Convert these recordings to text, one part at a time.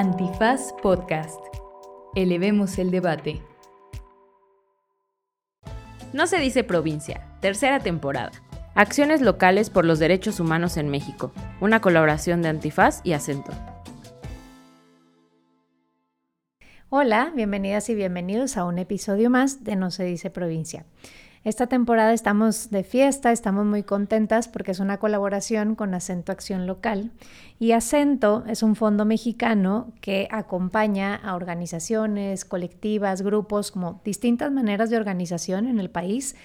Antifaz Podcast. Elevemos el debate. No se dice provincia, tercera temporada. Acciones locales por los derechos humanos en México. Una colaboración de Antifaz y Acento. Hola, bienvenidas y bienvenidos a un episodio más de No se dice provincia. Esta temporada estamos de fiesta, estamos muy contentas porque es una colaboración con Acento Acción Local. Y Acento es un fondo mexicano que acompaña a organizaciones, colectivas, grupos, como distintas maneras de organización en el país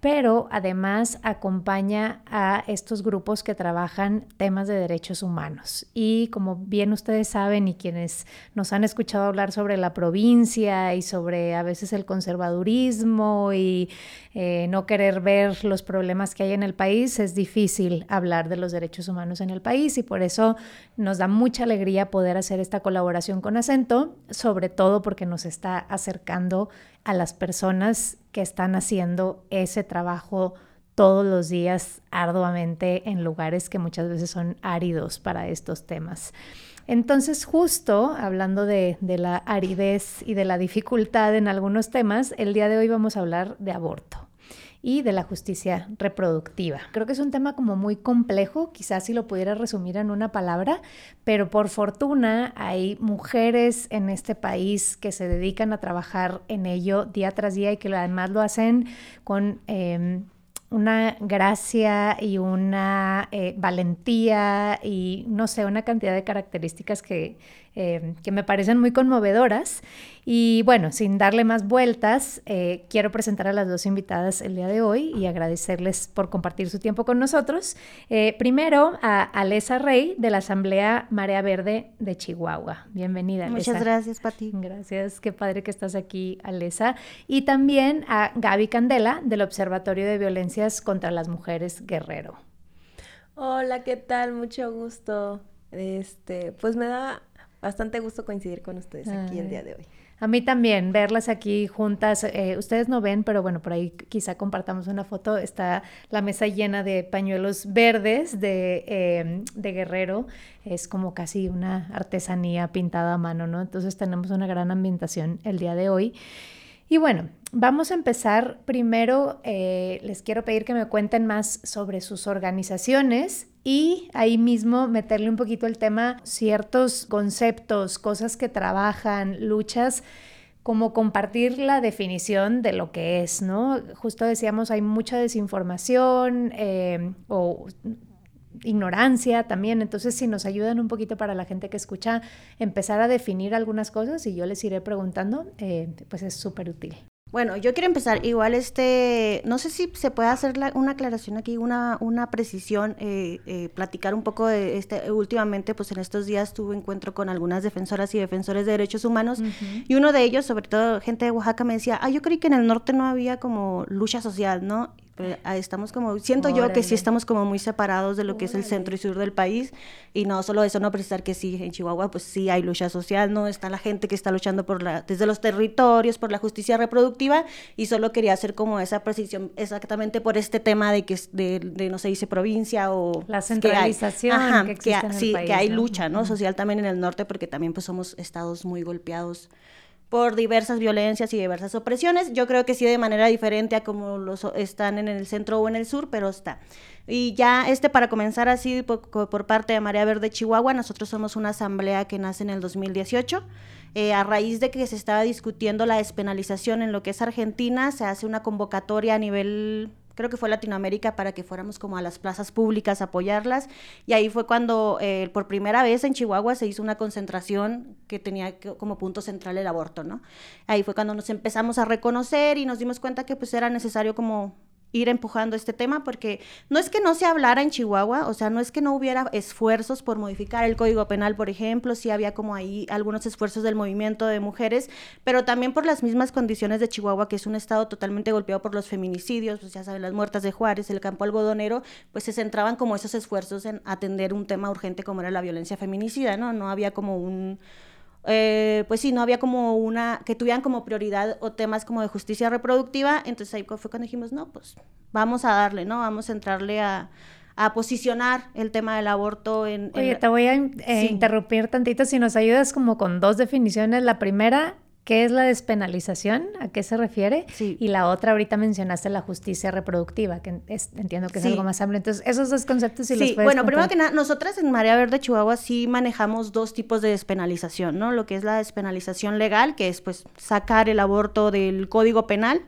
pero además acompaña a estos grupos que trabajan temas de derechos humanos. Y como bien ustedes saben y quienes nos han escuchado hablar sobre la provincia y sobre a veces el conservadurismo y eh, no querer ver los problemas que hay en el país, es difícil hablar de los derechos humanos en el país y por eso nos da mucha alegría poder hacer esta colaboración con acento, sobre todo porque nos está acercando a las personas que están haciendo ese trabajo todos los días arduamente en lugares que muchas veces son áridos para estos temas. Entonces, justo hablando de, la aridez y de la dificultad en algunos temas, el día de hoy vamos a hablar de aborto y de la justicia reproductiva. Creo que es un tema como muy complejo, quizás si lo pudiera resumir en una palabra, pero por fortuna hay mujeres en este país que se dedican a trabajar en ello día tras día y que además lo hacen con... Em, una gracia y una eh, valentía y no sé, una cantidad de características que, eh, que me parecen muy conmovedoras. Y bueno, sin darle más vueltas, eh, quiero presentar a las dos invitadas el día de hoy y agradecerles por compartir su tiempo con nosotros. primero a Alesa Rey de la Asamblea Marea Verde de Chihuahua. Bienvenida. Alesa. Muchas gracias, Pati. Gracias, qué padre que estás aquí, Alesa. Y también a Gaby Candela del Observatorio de Violencia contra las Mujeres Guerrero. Hola, ¿qué tal? Mucho gusto. Este, pues me da bastante gusto coincidir con ustedes aquí el día de hoy. A mí también, verlas aquí juntas. Eh, ustedes no ven, pero bueno, por ahí quizá compartamos una foto. Está la mesa llena de pañuelos verdes de, em, de Guerrero. Es como casi una artesanía pintada a mano, ¿no? Entonces tenemos una gran ambientación el día de hoy. Y bueno, vamos a empezar. Primero, eh, les quiero pedir que me cuenten más sobre sus organizaciones y ahí mismo meterle un poquito el tema, ciertos conceptos, cosas que trabajan, luchas como compartir la definición de lo que es, ¿no? Justo decíamos, hay mucha desinformación eh, o ignorancia también. Entonces, si nos ayudan un poquito para la gente que escucha, empezar a definir algunas cosas y yo les iré preguntando, eh, pues es súper útil. Bueno, yo quiero empezar igual este, no sé si se puede hacer una aclaración aquí, una, una precisión, eh, eh, platicar un poco de este, últimamente, pues en estos días tuve encuentro con algunas defensoras y defensores de derechos humanos y uno de ellos, sobre todo gente de Oaxaca, me decía, ah, yo creí que en el norte no había como lucha social, ¿no? Estamos como, siento yo que sí estamos como muy separados de lo que es el centro y sur del país y no solo eso, no precisar que sí, en Chihuahua pues sí hay lucha social, no está la gente que está luchando por la, desde los territorios, por la justicia reproductiva y solo quería hacer como esa precisión exactamente por este tema de que de, no se dice provincia o... La centralización que, que, sí, que hay lucha, ¿no? Social también en el norte porque también pues somos estados muy golpeados por diversas violencias y diversas opresiones. Yo creo que sí de manera diferente a como los están en el centro o en el sur, pero está. Y ya este para comenzar así por, parte de María Verde Chihuahua, nosotros somos una asamblea que nace en el 2018. Eh, a raíz de que se estaba discutiendo la despenalización en lo que es Argentina, se hace una convocatoria a nivel creo que fue Latinoamérica, para que fuéramos como a las plazas públicas a apoyarlas. Y ahí fue cuando eh, por primera vez en Chihuahua se hizo una concentración que tenía como punto central el aborto, ¿no? Ahí fue cuando nos empezamos a reconocer y nos dimos cuenta que pues era necesario como ir empujando este tema porque no es que no se hablara en Chihuahua, o sea, no es que no hubiera esfuerzos por modificar el Código Penal, por ejemplo, sí había como ahí algunos esfuerzos del movimiento de mujeres, pero también por las mismas condiciones de Chihuahua, que es un estado totalmente golpeado por los feminicidios, pues ya saben, las muertas de Juárez, el campo algodonero, pues se centraban como esos esfuerzos en atender un tema urgente como era la violencia feminicida, ¿no? No había como un eh, pues sí, no había como una, que tuvieran como prioridad o temas como de justicia reproductiva, entonces ahí fue cuando dijimos, no, pues vamos a darle, ¿no? Vamos a entrarle a, a posicionar el tema del aborto en... Oye, te voy a eh, interrumpir tantito si nos ayudas como con dos definiciones. La primera, ¿Qué es la despenalización? ¿A qué se refiere? Sí. Y la otra, ahorita mencionaste la justicia reproductiva, que entiendo que es algo más amplio. Entonces, esos dos conceptos, si sí. bueno, primero que nada, nosotras en María Verde, Chihuahua, sí manejamos dos tipos de despenalización, ¿no? Lo que es la despenalización legal, que es, pues, sacar el aborto del Código Penal,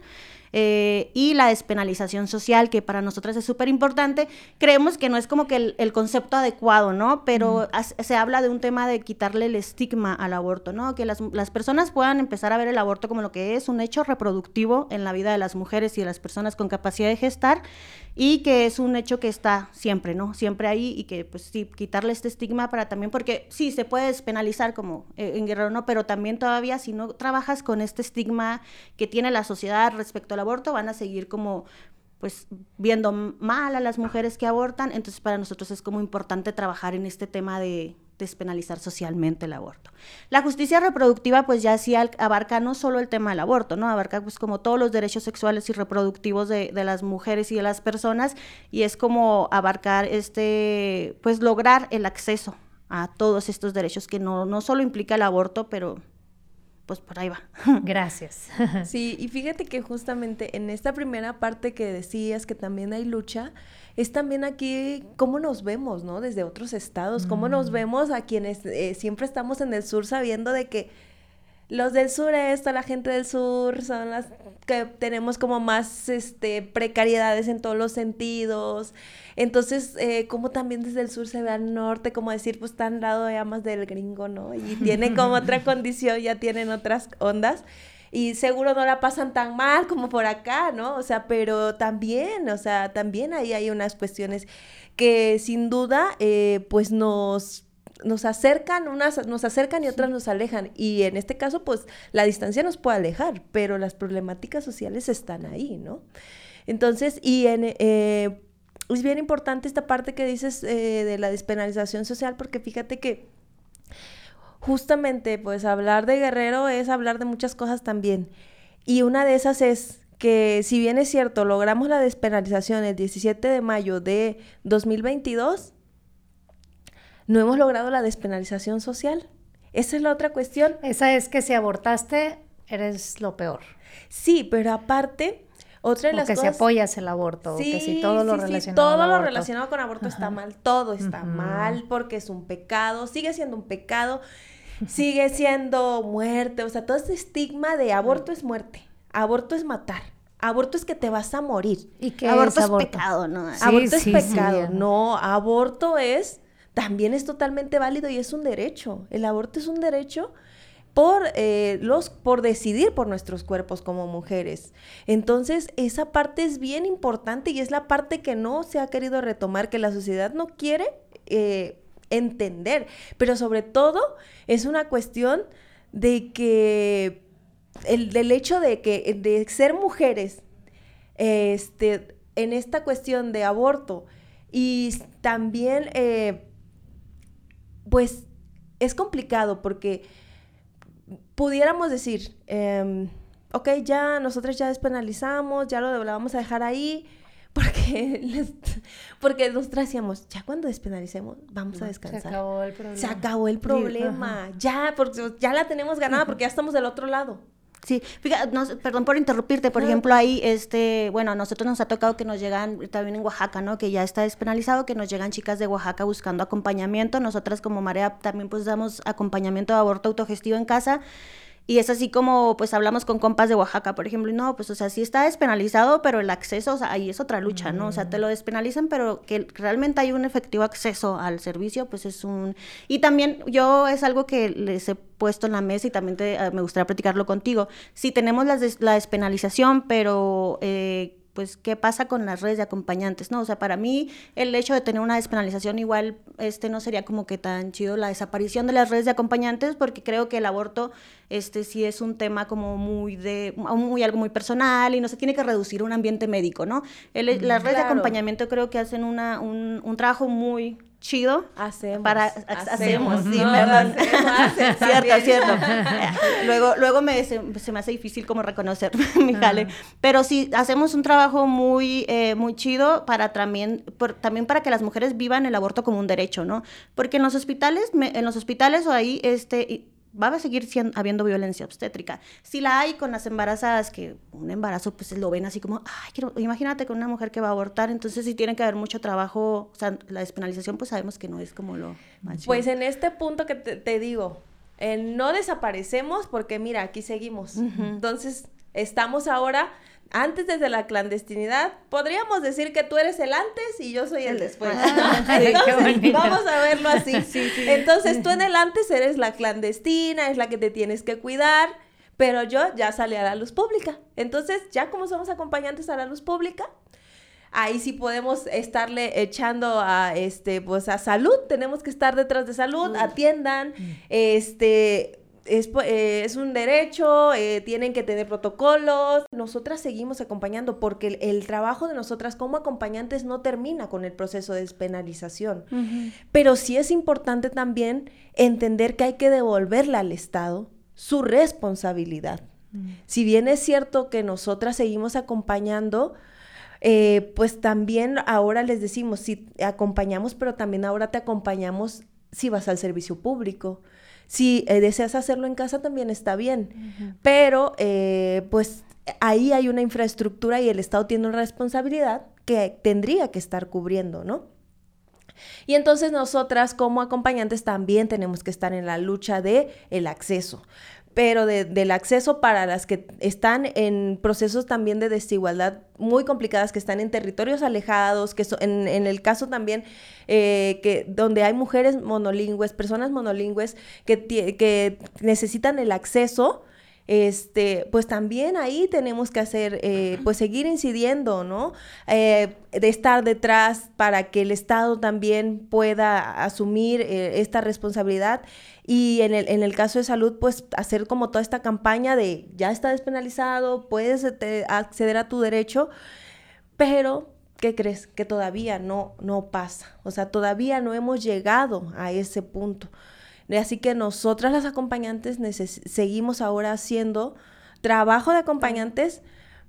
eh, y la despenalización social, que para nosotras es súper importante. Creemos que no es como que el, concepto adecuado, ¿no? Pero se habla de un tema de quitarle el estigma al aborto, ¿no? Que las, las, personas puedan empezar a ver el aborto como lo que es un hecho reproductivo en la vida de las mujeres y de las personas con capacidad de gestar y que es un hecho que está siempre, ¿no? Siempre ahí y que pues sí, quitarle este estigma para también, porque sí, se puede despenalizar como eh, en Guerrero, ¿no? Pero también todavía si no trabajas con este estigma que tiene la sociedad respecto al aborto, van a seguir como pues viendo mal a las mujeres que abortan, entonces para nosotros es como importante trabajar en este tema de despenalizar socialmente el aborto. La justicia reproductiva pues ya sí abarca no solo el tema del aborto, ¿no? Abarca pues como todos los derechos sexuales y reproductivos de, las mujeres y de las personas y es como abarcar este, pues lograr el acceso a todos estos derechos que no, no solo implica el aborto, pero pues por ahí va. Gracias. Sí, y fíjate que justamente en esta primera parte que decías que también hay lucha, es también aquí cómo nos vemos, ¿no? Desde otros estados, cómo nos mm. vemos a quienes eh, siempre estamos en el sur sabiendo de que los del sureste, la gente del sur, son las que tenemos como más este, precariedades en todos los sentidos. Entonces, eh, como también desde el sur se ve al norte, como decir, pues está al lado ya más del gringo, ¿no? Y tiene como otra condición, ya tienen otras ondas. Y seguro no la pasan tan mal como por acá, ¿no? O sea, pero también, o sea, también ahí hay unas cuestiones que sin duda, eh, pues nos nos acercan, unas nos acercan y otras nos alejan. Y en este caso, pues la distancia nos puede alejar, pero las problemáticas sociales están ahí, ¿no? Entonces, y en, eh, es bien importante esta parte que dices eh, de la despenalización social, porque fíjate que justamente, pues hablar de Guerrero es hablar de muchas cosas también. Y una de esas es que si bien es cierto, logramos la despenalización el 17 de mayo de 2022, no hemos logrado la despenalización social. Esa es la otra cuestión. Esa es que si abortaste, eres lo peor. Sí, pero aparte, otra de las que si apoyas el aborto, sí, que si todo lo relacionado sí, todo lo relacionado con aborto está mal, todo está mal porque es un pecado, sigue siendo un pecado, sigue siendo muerte, o sea, todo ese estigma de aborto es muerte, aborto es matar. Aborto es que te vas a morir. ¿Y qué aborto es, pecado, ¿no? aborto es pecado. No, aborto es también es totalmente válido y es un derecho. El aborto es un derecho por, eh, los, por decidir por nuestros cuerpos como mujeres. Entonces, esa parte es bien importante y es la parte que no se ha querido retomar, que la sociedad no quiere eh, entender. Pero sobre todo, es una cuestión de que el, del hecho de que de ser mujeres este, en esta cuestión de aborto y también eh, pues es complicado porque pudiéramos decir, em, ok, ya nosotros ya despenalizamos, ya lo, vamos a dejar ahí, porque, porque nosotros decíamos, ya cuando despenalicemos, vamos a descansar. Se acabó el problema. Se acabó el problema, ya, porque ya la tenemos ganada porque ya estamos del otro lado. Sí, fíjate, perdón por interrumpirte, por ejemplo, ahí, este, bueno, a nosotros nos ha tocado que nos llegan, también en Oaxaca, ¿no? Que ya está despenalizado, que nos llegan chicas de Oaxaca buscando acompañamiento. Nosotras como Marea también pues damos acompañamiento de aborto autogestivo en casa y es así como, pues hablamos con compas de Oaxaca, por ejemplo, y no, pues, o sea, sí está despenalizado, pero el acceso, o sea, ahí es otra lucha, ¿no? O sea, te lo despenalizan, pero que realmente hay un efectivo acceso al servicio, pues es un... Y también yo es algo que les he puesto en la mesa y también te, eh, me gustaría platicarlo contigo. Sí tenemos la, la despenalización, pero... Eh, pues qué pasa con las redes de acompañantes, ¿no? O sea, para mí el hecho de tener una despenalización igual este no sería como que tan chido la desaparición de las redes de acompañantes porque creo que el aborto este sí es un tema como muy de, muy algo muy personal y no se tiene que reducir a un ambiente médico, ¿no? El, las redes de acompañamiento creo que hacen una, un, un trabajo muy chido. Hacemos. Para, hacemos, sí, perdón. cierto, cierto. luego luego me, se, me hace difícil como reconocer mi jale. Pero sí, hacemos un trabajo muy, eh, muy chido para también, también para que las mujeres vivan el aborto como un derecho, ¿no? Porque en los hospitales, en los hospitales o ahí, este va a seguir siendo, habiendo violencia obstétrica. Si la hay con las embarazadas, que un embarazo pues lo ven así como, ay, quiero, imagínate con una mujer que va a abortar, entonces sí tiene que haber mucho trabajo, o sea, la despenalización pues sabemos que no es como lo más Pues en este punto que te, digo, eh, no desaparecemos porque mira, aquí seguimos. Entonces, estamos ahora antes desde la clandestinidad, podríamos decir que tú eres el antes y yo soy el después. Ah, vamos a verlo así. Entonces, tú en el antes eres la clandestina, es la que te tienes que cuidar, pero yo ya salí a la luz pública. Entonces, ya como somos acompañantes a la luz pública, ahí sí podemos estarle echando a este pues a salud, tenemos que estar detrás de salud, atiendan, mm. Este eh, es, un derecho, eh, tienen que tener protocolos. Nosotras seguimos acompañando porque el, trabajo de nosotras como acompañantes no termina con el proceso de despenalización. Pero sí es importante también entender que hay que devolverle al Estado su responsabilidad. Mm. Si bien es cierto que nosotras seguimos acompañando, eh, pues también ahora les decimos, si acompañamos, pero también ahora te acompañamos si vas al servicio público si eh, deseas hacerlo en casa también está bien, pero eh, pues ahí hay una infraestructura y el Estado tiene una responsabilidad que tendría que estar cubriendo, ¿no? Y entonces nosotras como acompañantes también tenemos que estar en la lucha de el acceso pero del acceso para las que están en procesos también de desigualdad muy complicadas, que están en territorios alejados, que en, en, el caso también eh, que donde hay mujeres monolingües, personas monolingües que, que necesitan el acceso, este, pues también ahí tenemos que hacer, eh, pues seguir incidiendo, ¿no? Eh, de estar detrás para que el Estado también pueda asumir eh, esta responsabilidad y en el, en el caso de salud, pues hacer como toda esta campaña de ya está despenalizado, puedes acceder a tu derecho, pero ¿qué crees? Que todavía no, no pasa, o sea, todavía no hemos llegado a ese punto. Así que nosotras las acompañantes seguimos ahora haciendo trabajo de acompañantes,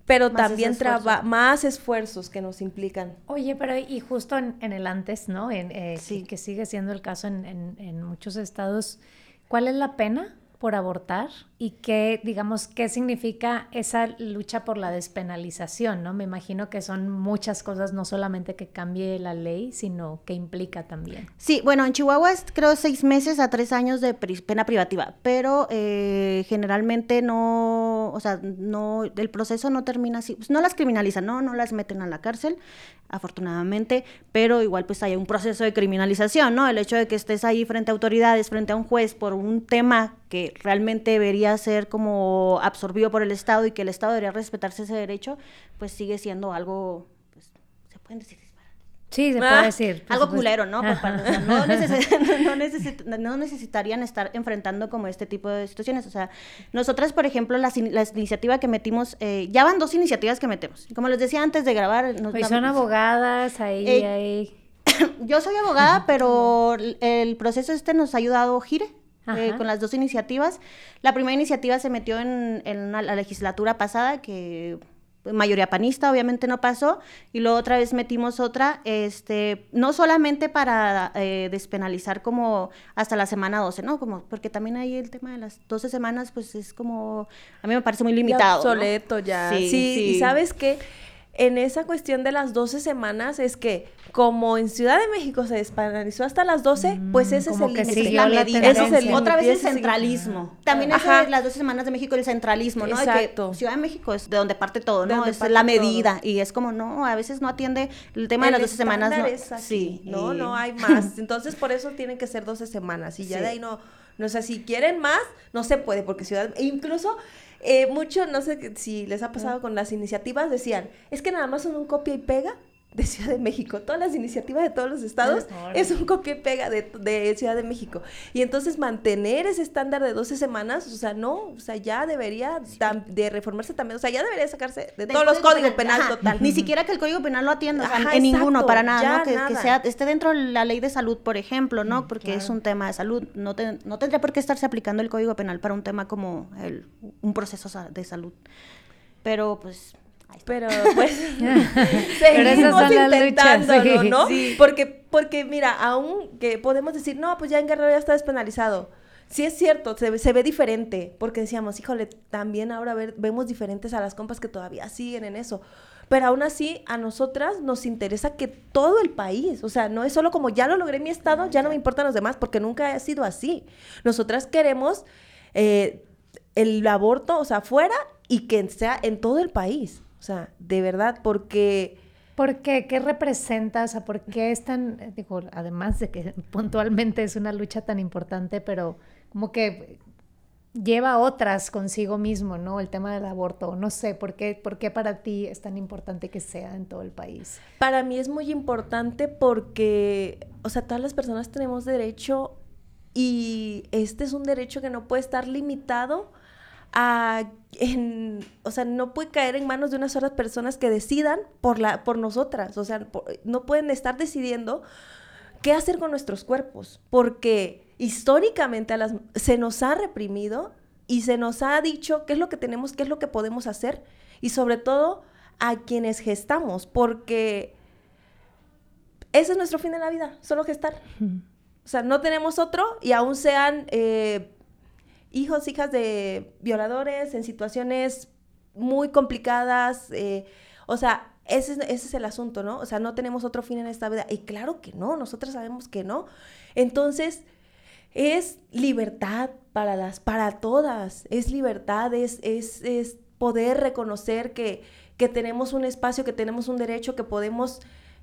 pero también más esfuerzos que nos implican. Oye, pero y justo en, el antes, ¿no? En, eh, sí. que, sigue siendo el caso en, en muchos estados, ¿cuál es la pena por abortar y qué, digamos, qué significa esa lucha por la despenalización, ¿no? Me imagino que son muchas cosas, no solamente que cambie la ley, sino que implica también. Sí, bueno, en Chihuahua es creo seis meses a tres años de pena privativa, pero eh, generalmente no, o sea, no, el proceso no termina así, pues no las criminalizan, no, no las meten a la cárcel, afortunadamente, pero igual pues hay un proceso de criminalización, ¿no? El hecho de que estés ahí frente a autoridades, frente a un juez por un tema que realmente debería ser como absorbido por el Estado y que el Estado debería respetarse ese derecho, pues sigue siendo algo, pues, se pueden decir Sí, se puede ah, decir. Algo culero, ¿no? no, no, necesitarían estar enfrentando como este tipo de situaciones. O sea, nosotras, por ejemplo, la, la iniciativa que metimos, eh, ya van dos iniciativas que metemos. Como les decía antes de grabar... Nos, pues son abogadas, ahí, eh, ahí. Yo soy abogada, pero el proceso este nos ha ayudado Gire. Eh, con las dos iniciativas. La primera iniciativa se metió en, la legislatura pasada, que mayoría panista, obviamente no pasó, y luego otra vez metimos otra, este, no solamente para eh, despenalizar como hasta la semana 12, ¿no? Como, porque también ahí el tema de las 12 semanas, pues es como, a mí me parece muy limitado. Ya obsoleto ya. Sí, sí, y sabes que en esa cuestión de las 12 semanas es que como en Ciudad de México se despenalizó hasta las 12, mm, pues ese es el límite. La medida. Ese es el Otra vez el centralismo. También es las 12 semanas de México el centralismo, ¿no? Exacto. Ciudad de México es de donde parte todo, ¿no? Es la medida. Y es como, no, a veces no atiende el tema de las 12 semanas. No. Sí. No, no hay más. Entonces, por eso tienen que ser 12 semanas. Y ya de ahí no, no sé, si quieren más, no se puede, porque Ciudad, incluso eh, mucho, no sé si les ha pasado con las iniciativas, decían, es que nada más son un copia y pega de Ciudad de México. Todas las iniciativas de todos los estados es un copia y pega de, Ciudad de México. Y entonces mantener ese estándar de 12 semanas, o sea, no, o sea, ya debería de reformarse también, o sea, ya debería sacarse de todos los códigos penales total. Ni siquiera que el código penal lo atienda, en ninguno, para nada, ¿no? Que, sea, esté dentro de la ley de salud, por ejemplo, ¿no? Mm, Porque es un tema de salud. No, no tendría por qué estarse aplicando el código penal para un tema como el, un proceso de salud. Pero pues pero pues seguimos intentándolo, ¿no? Porque, porque mira, aún que podemos decir, no, pues ya en Guerrero ya está despenalizado. Sí es cierto, se, se ve diferente, porque decíamos, híjole, también ahora ver, vemos diferentes a las compas que todavía siguen en eso. Pero aún así, a nosotras nos interesa que todo el país, o sea, no es solo como ya lo logré en mi estado, ya no me importan los demás, porque nunca ha sido así. Nosotras queremos eh, el aborto, o sea, fuera y que sea en todo el país. O sea, de verdad, porque... ¿Por qué? ¿Qué representa? O sea, ¿por qué es tan, digo, además de que puntualmente es una lucha tan importante, pero como que lleva otras consigo mismo, ¿no? El tema del aborto. No sé, ¿por qué, ¿por qué para ti es tan importante que sea en todo el país? Para mí es muy importante porque, o sea, todas las personas tenemos derecho y este es un derecho que no puede estar limitado en, o sea, no puede caer en manos de unas otras personas que decidan por, la, por nosotras, o sea, no pueden estar decidiendo qué hacer con nuestros cuerpos, porque históricamente a las, se nos ha reprimido y se nos ha dicho qué es lo que tenemos, qué es lo que podemos hacer, y sobre todo a quienes gestamos, porque ese es nuestro fin de la vida, solo gestar. O sea, no tenemos otro y aún sean... Eh, hijos, hijas de violadores en situaciones muy complicadas. Eh, o sea, ese, ese, es el asunto, ¿no? O sea, no tenemos otro fin en esta vida. Y claro que no, nosotros sabemos que no. Entonces, es libertad para las, para todas. Es libertad, es, es, es poder reconocer que, que tenemos un espacio, que tenemos un derecho, que podemos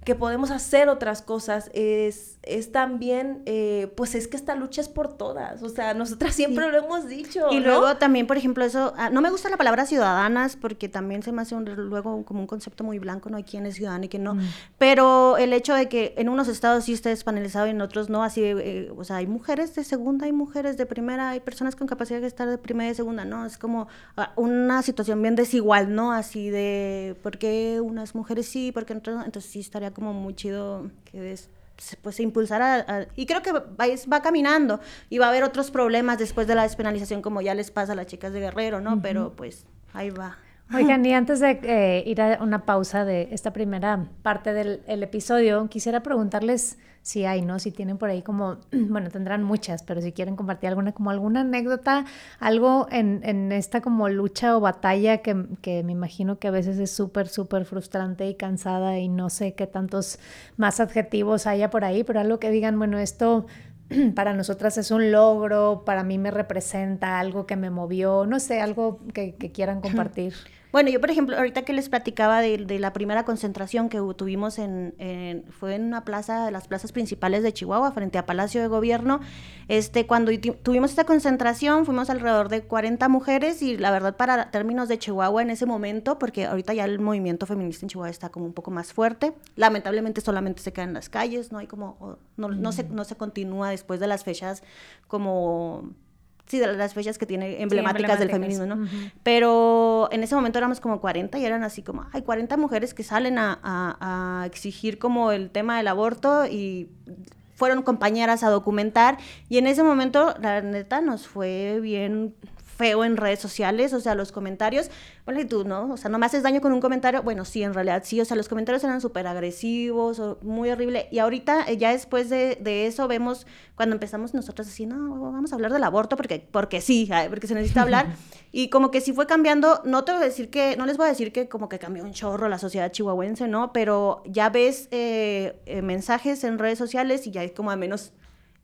que podemos hacer otras cosas, es, es también, eh, pues es que esta lucha es por todas, o sea, nosotras siempre lo hemos dicho. Y luego también, por ejemplo, eso, ah, no me gusta la palabra ciudadanas porque también se me hace luego como un concepto muy blanco, no hay quién es ciudadano y quién no, mm. pero el hecho de que en unos estados sí esté despanelizado y en otros no, así, eh, o sea, hay mujeres de segunda, hay mujeres de primera, hay personas con capacidad de estar de primera y segunda, ¿no? Es como ah, una situación bien desigual, ¿no? Así de, ¿por qué unas mujeres sí, por qué otras Entonces sí estaría como muy chido que pues se impulsará y creo que va, va, caminando y va a haber otros problemas después de la despenalización como ya les pasa a las chicas de Guerrero, ¿no? Pero pues ahí va. Oigan, y antes de eh, ir a una pausa de esta primera parte del episodio, quisiera preguntarles si hay, ¿no? Si tienen por ahí como, bueno, tendrán muchas, pero si quieren compartir alguna, como alguna anécdota, algo en, en esta como lucha o batalla que, que me imagino que a veces es súper, súper frustrante y cansada y no sé qué tantos más adjetivos haya por ahí, pero algo que digan, bueno, esto para nosotras es un logro, para mí me representa algo que me movió, no sé, algo que, que quieran compartir. Bueno, yo por ejemplo, ahorita que les platicaba de, la primera concentración que tuvimos en, fue en una plaza de las plazas principales de Chihuahua, frente a Palacio de Gobierno. Este, cuando tuvimos esta concentración, fuimos alrededor de 40 mujeres y la verdad para términos de Chihuahua en ese momento, porque ahorita ya el movimiento feminista en Chihuahua está como un poco más fuerte, lamentablemente solamente se queda en las calles, no hay como, no, no, se, no se continúa después de las fechas como sí, de las fechas que tiene emblemáticas, del feminismo, ¿no? Pero en ese momento éramos como 40 y eran así como, hay 40 mujeres que salen a, a, a exigir como el tema del aborto y fueron compañeras a documentar y en ese momento la neta nos fue bien feo en redes sociales, o sea, los comentarios, bueno, y tú, ¿no? O sea, no me haces daño con un comentario, bueno, sí, en realidad sí, o sea, los comentarios eran súper agresivos, muy horrible, y ahorita, eh, ya después de, de, eso, vemos cuando empezamos nosotros así, no, vamos a hablar del aborto porque, porque sí, porque se necesita hablar, y como que sí fue cambiando, no te voy a decir que, no les voy a decir que como que cambió un chorro la sociedad chihuahuense, ¿no? Pero ya ves eh, eh, mensajes en redes sociales y ya es como a menos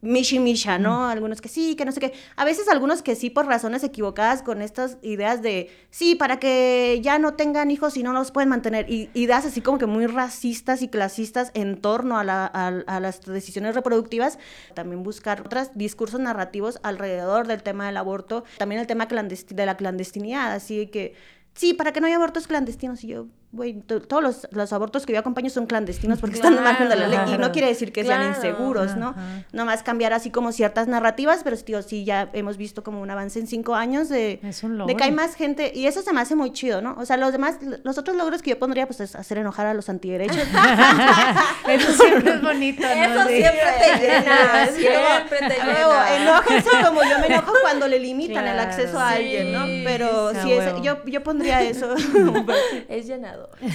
mishi misha, ¿no? Algunos que sí, que no sé qué. A veces algunos que sí por razones equivocadas con estas ideas de, sí, para que ya no tengan hijos y no los pueden mantener. Y ideas así como que muy racistas y clasistas en torno a, la, a, las decisiones reproductivas. También buscar otros discursos narrativos alrededor del tema del aborto. También el tema de la clandestinidad, así que, sí, para que no haya abortos clandestinos. Y yo, güey, to- todos los, los abortos que yo acompaño son clandestinos porque están al margen de la ley. Y no Claro. quiere decir que sean Claro. inseguros, ¿no? Ajá. Nomás cambiar así como ciertas narrativas, pero tío, sí ya hemos visto como un avance en cinco años de, Es un de que hay más gente, y eso se me hace muy chido, ¿no? O sea, los demás, los otros logros que yo pondría, pues es hacer enojar a los antiderechos. Eso siempre es bonito, ¿no? Eso Sí. siempre te llena, siempre te llena. enójense como yo me enojo cuando le limitan el Claro. acceso a alguien, ¿no? Pero sí, sí, es- yo, yo pondría eso. Es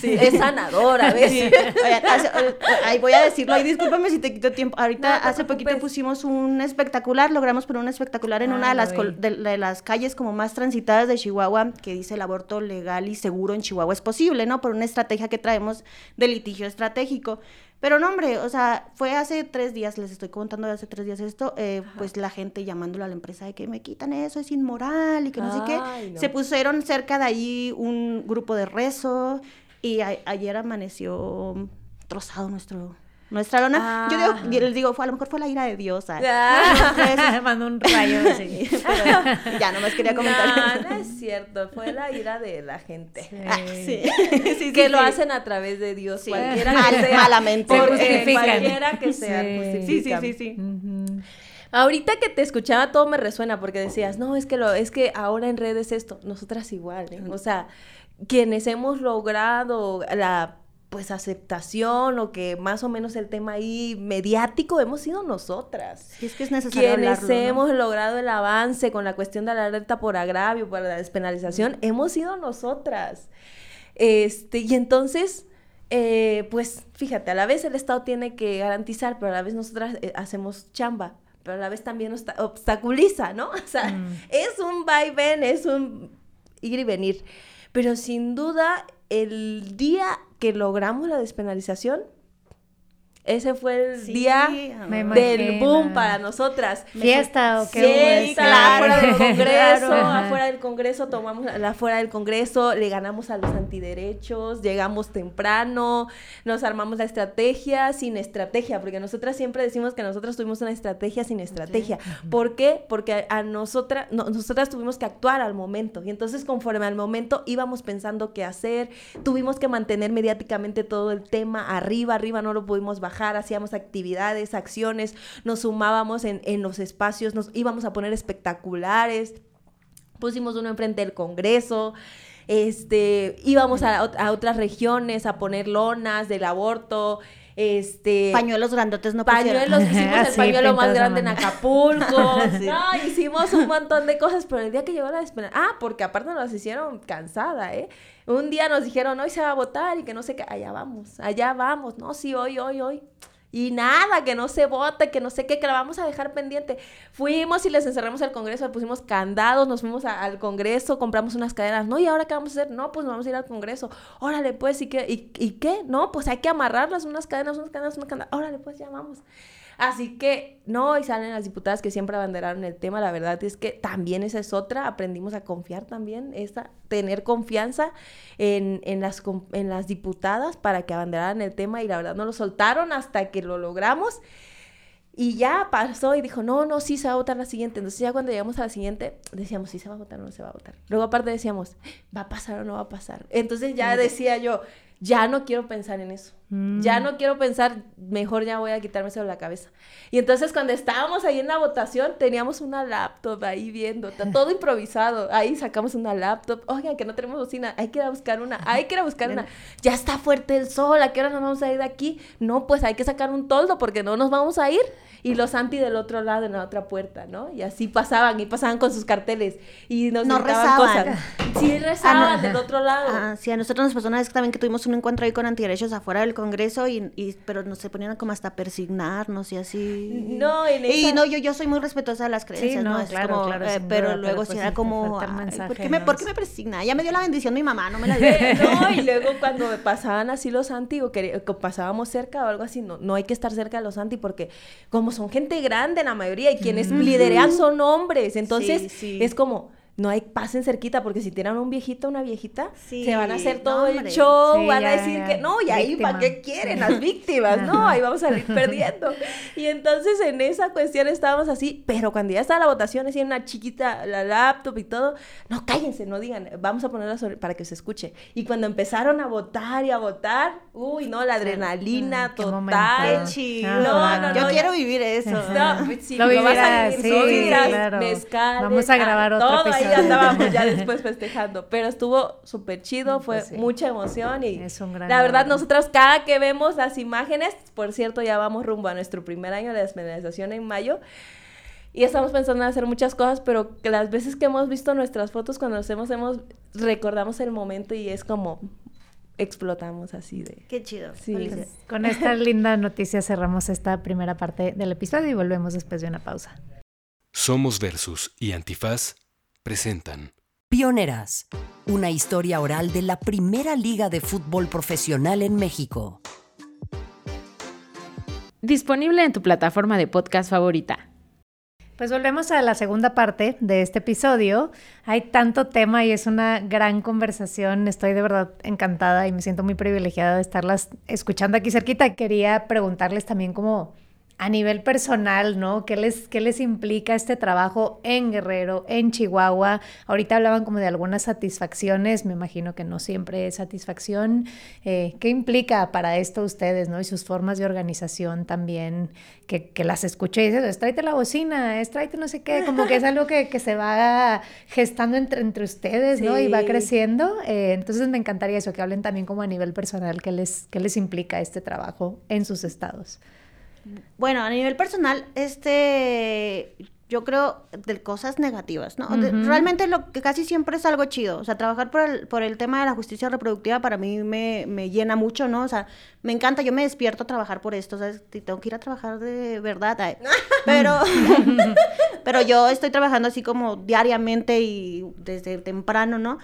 Es sanador a veces. Sí. Hace- eh, ahí voy a decirlo, y discúlpame si te quito tiempo. Ahorita, No hace poquito pusimos un espectacular, logramos poner un espectacular en Ah, una de las, de, de las calles como más transitadas de Chihuahua, que dice el aborto legal y seguro en Chihuahua es posible, ¿no? Por una estrategia que traemos de litigio estratégico. Pero no, hombre, o sea, fue hace tres días, les estoy contando de hace tres días esto, eh, pues la gente llamándole a la empresa de que me quitan eso, es inmoral y que no sé qué. no. Se pusieron cerca de ahí un grupo de rezo y ayer amaneció trozado nuestro nuestra lona. Yo digo, Ah. yo les digo, fue, a lo mejor fue la ira de Dios. Ah. Mandó un rayo. Sí, pero ya nomás quería comentar. No, no es cierto. Fue la ira de la gente. Ah, sí. Sí, sí, que lo hacen a través de Dios, cualquiera Mal- que sea. malamente. Se cualquiera que sea, Sí. Sí, sí, sí. Ahorita que te escuchaba todo me resuena porque decías, no, es que lo, es que ahora en redes esto, nosotras igual, ¿eh? O sea, quienes hemos logrado la pues aceptación o que más o menos el tema ahí mediático hemos sido nosotras. Sí, es que es necesario Quienes hablarlo, ¿no? hemos logrado el avance con la cuestión de la alerta por agravio, por la despenalización, hemos sido nosotras. Este, y entonces, eh, pues fíjate, a la vez el Estado tiene que garantizar, pero a la vez nosotras eh, hacemos chamba, pero a la vez también obsta- obstaculiza, ¿no? O sea, es un vaivén, es un ir y venir. Pero sin duda, el día que logramos la despenalización, ese fue el Sí, día del boom para nosotras. Fiesta o qué Fiesta, afuera del Congreso, Claro. Afuera del Congreso, tomamos la afuera del Congreso, le ganamos a los antiderechos, llegamos temprano, nos armamos la estrategia sin estrategia, porque nosotras siempre decimos que nosotras tuvimos una estrategia sin estrategia. ¿Por qué? Porque a, a nosotras, no- nosotras tuvimos que actuar al momento, y entonces conforme al momento íbamos pensando qué hacer, tuvimos que mantener mediáticamente todo el tema arriba, arriba no lo pudimos bajar, hacíamos actividades, acciones, nos sumábamos en, en los espacios, nos íbamos a poner espectaculares, pusimos uno enfrente del Congreso, este, íbamos a, a otras regiones a poner lonas del aborto, este... Pañuelos grandotes no pusieron. Pañuelos, hicimos el Sí, pañuelo más grande en. Acapulco. Sí. No, hicimos un montón de cosas, pero el día que llegó la despenalización. Ah, porque aparte nos hicieron cansada, ¿eh? Un día nos dijeron, hoy se va a votar y que no sé qué. Allá vamos, allá vamos. No, sí, hoy, hoy, hoy. Y nada, que no se vote, que no sé qué, que la vamos a dejar pendiente. Fuimos y les encerramos al Congreso, le pusimos candados, nos fuimos al Congreso, compramos unas cadenas. No, ¿y ahora qué vamos a hacer? No, pues nos vamos a ir al Congreso. Órale, pues, ¿y qué? ¿Y, y qué? No, pues hay que amarrarlas, unas cadenas, unas cadenas, unas cadenas. Órale, pues, ya vamos. Así que, no, y salen las diputadas que siempre abanderaron el tema. La verdad es que también esa es otra. Aprendimos a confiar también, esa, tener confianza en, en, las, en las diputadas para que abanderaran el tema y la verdad no lo soltaron hasta que lo logramos. Y ya pasó y dijo, no, no, sí se va a votar la siguiente. Entonces ya cuando llegamos a la siguiente, decíamos, sí se va a votar o no se va a votar. Luego aparte decíamos, va a pasar o no va a pasar. Entonces ya decía yo, ya no quiero pensar en eso. Ya no quiero pensar, mejor ya voy a quitarme eso de la cabeza. Y entonces cuando estábamos ahí en la votación, teníamos una laptop ahí viendo, todo improvisado. Ahí sacamos una laptop. Oigan, que no tenemos bocina, hay que ir a buscar una, hay que ir a buscar una. Ya está fuerte el sol, ¿a qué hora nos vamos a ir de aquí? No, pues hay que sacar un toldo porque no nos vamos a ir. Y los anti del otro lado, en la otra puerta, ¿no? Y así pasaban, y pasaban con sus carteles. Y nos No rezaban. cosas. Sí, rezaban Ah, no. del otro lado. Ah, sí, a nosotros nos pasó una vez también que tuvimos un encuentro ahí con antiderechos afuera del Congreso, y, y- pero nos se ponían como hasta persignarnos y así. No, en Y esa- no, yo, yo soy muy respetuosa de las creencias, no, ¿no? Es claro, como, claro, eh, pero duda, luego pero sí pues era como, "Ay, ¿por, qué me, ¿no? ¿por qué me persigna? Ya me dio la bendición mi mamá, no me la dio. No, y luego cuando pasaban así los anti o que, que pasábamos cerca o algo así, no, no hay que estar cerca de los anti porque como son gente grande la mayoría y quienes liderean son hombres, entonces Sí, sí. es como no hay pasen cerquita, porque si tiran un viejito o una viejita, Sí, se van a hacer todo el show, Sí, van a decir ya. que no, y ahí Víctima. para qué quieren las víctimas, no, ahí vamos a salir perdiendo. Y entonces en esa cuestión estábamos así, pero cuando ya estaba la votación, así una chiquita, la laptop y todo, no, cállense, no digan, vamos a ponerla sobre- para que se escuche. Y cuando empezaron a votar y a votar, uy, no, la adrenalina total. Qué chido. Ah, No, no, Yo no, quiero ya- vivir eso. No, pues sí, Lo lo vas a vivirás, vivir, sí, vivirás, claro. mezcales, Vamos a grabar otro todo ahí episodio. andábamos ya después festejando, pero estuvo súper chido, fue Pues sí. mucha emoción y Es un gran la verdad logro. nosotros cada que vemos las imágenes, por cierto ya vamos rumbo a nuestro primer año de despenalización en mayo, y estamos pensando en hacer muchas cosas, pero que las veces que hemos visto nuestras fotos cuando nos hemos, hemos recordamos el momento y es como explotamos así de... Qué chido. Sí. Con esta linda noticia cerramos esta primera parte del episodio y volvemos después de una pausa. Somos Versus y Antifaz presentan Pioneras, una historia oral de la primera liga de fútbol profesional en México. Disponible en tu plataforma de podcast favorita. Pues volvemos a la segunda parte de este episodio. Hay tanto tema y es una gran conversación. Estoy de verdad encantada y me siento muy privilegiada de estarlas escuchando aquí cerquita. Quería preguntarles también como a nivel personal, ¿no? ¿Qué les, qué les implica este trabajo en Guerrero, en Chihuahua? Ahorita hablaban como de algunas satisfacciones, me imagino que no siempre es satisfacción. Eh, ¿Qué implica para esto ustedes, ¿no? Y sus formas de organización también, que, que las escucho y dices, es tráete la bocina, es tráete no sé qué, como que es algo que, que se va gestando entre, entre ustedes, ¿no? Y va creciendo. Eh, entonces me encantaría eso, que hablen también como a nivel personal, qué les, qué les implica este trabajo en sus estados. Bueno, a nivel personal, este, yo creo de cosas negativas, ¿no? De- realmente lo que casi siempre es algo chido, o sea, trabajar por el, por el tema de la justicia reproductiva para mí me, me llena mucho, ¿no? O sea, me encanta, yo me despierto a trabajar por esto, ¿sabes? Y tengo que ir a trabajar de verdad, ay, pero, pero yo estoy trabajando así como diariamente y desde temprano, ¿no?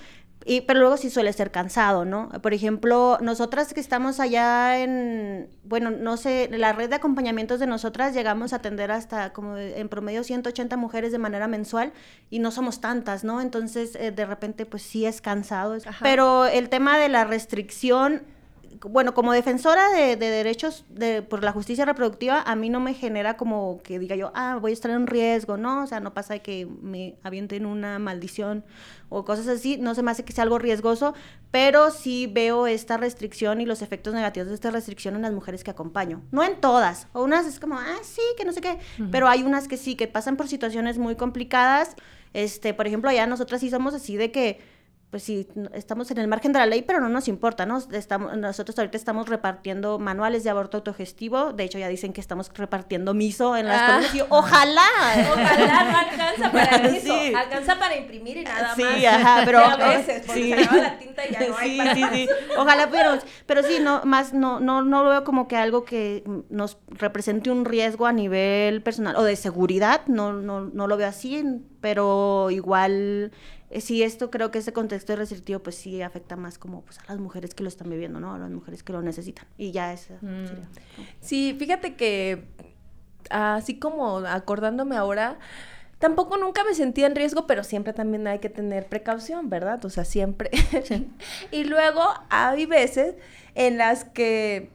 Y, pero luego sí suele ser cansado, ¿no? Por ejemplo, nosotras que estamos allá en, bueno, no sé, la red de acompañamientos de nosotras llegamos a atender hasta como en promedio 180 mujeres de manera mensual y no somos tantas, ¿no? Entonces, eh, de repente, pues sí es cansado. Ajá. Pero el tema de la restricción, bueno, como defensora de, de derechos de, por la justicia reproductiva, a mí no me genera como que diga yo, ah, voy a estar en riesgo, ¿no? O sea, no pasa que me avienten una maldición o cosas así, no se me hace que sea algo riesgoso, pero sí veo esta restricción y los efectos negativos de esta restricción en las mujeres que acompaño. No en todas, o unas es como, ah, sí, que no sé qué, pero hay unas que sí, que pasan por situaciones muy complicadas. Este, por ejemplo, allá nosotras sí somos así de que pues sí, estamos en el margen de la ley, pero no nos importa, ¿no? Estamos, nosotros ahorita estamos repartiendo manuales de aborto autogestivo, de hecho ya dicen que estamos repartiendo miso en las Ah. colonias, y yo, ojalá. Ojalá no alcanza para Sí. alcanza para imprimir y nada Sí, más. ajá, pero- Y a veces, porque sí. se acaba la tinta y ya no hay Sí, para sí, sí. Ojalá pudiéramos. Pero sí, no, más no, no, no lo veo como que algo que nos represente un riesgo a nivel personal o de seguridad. No, no, no lo veo así, pero igual eh, sí, esto creo que ese contexto restrictivo, pues sí afecta más como pues, a las mujeres que lo están viviendo, ¿no? A las mujeres que lo necesitan. Y ya esa Mm. Sí, fíjate que así como acordándome ahora, tampoco nunca me sentía en riesgo, pero siempre también hay que tener precaución, ¿verdad? O sea, siempre. y luego hay veces en las que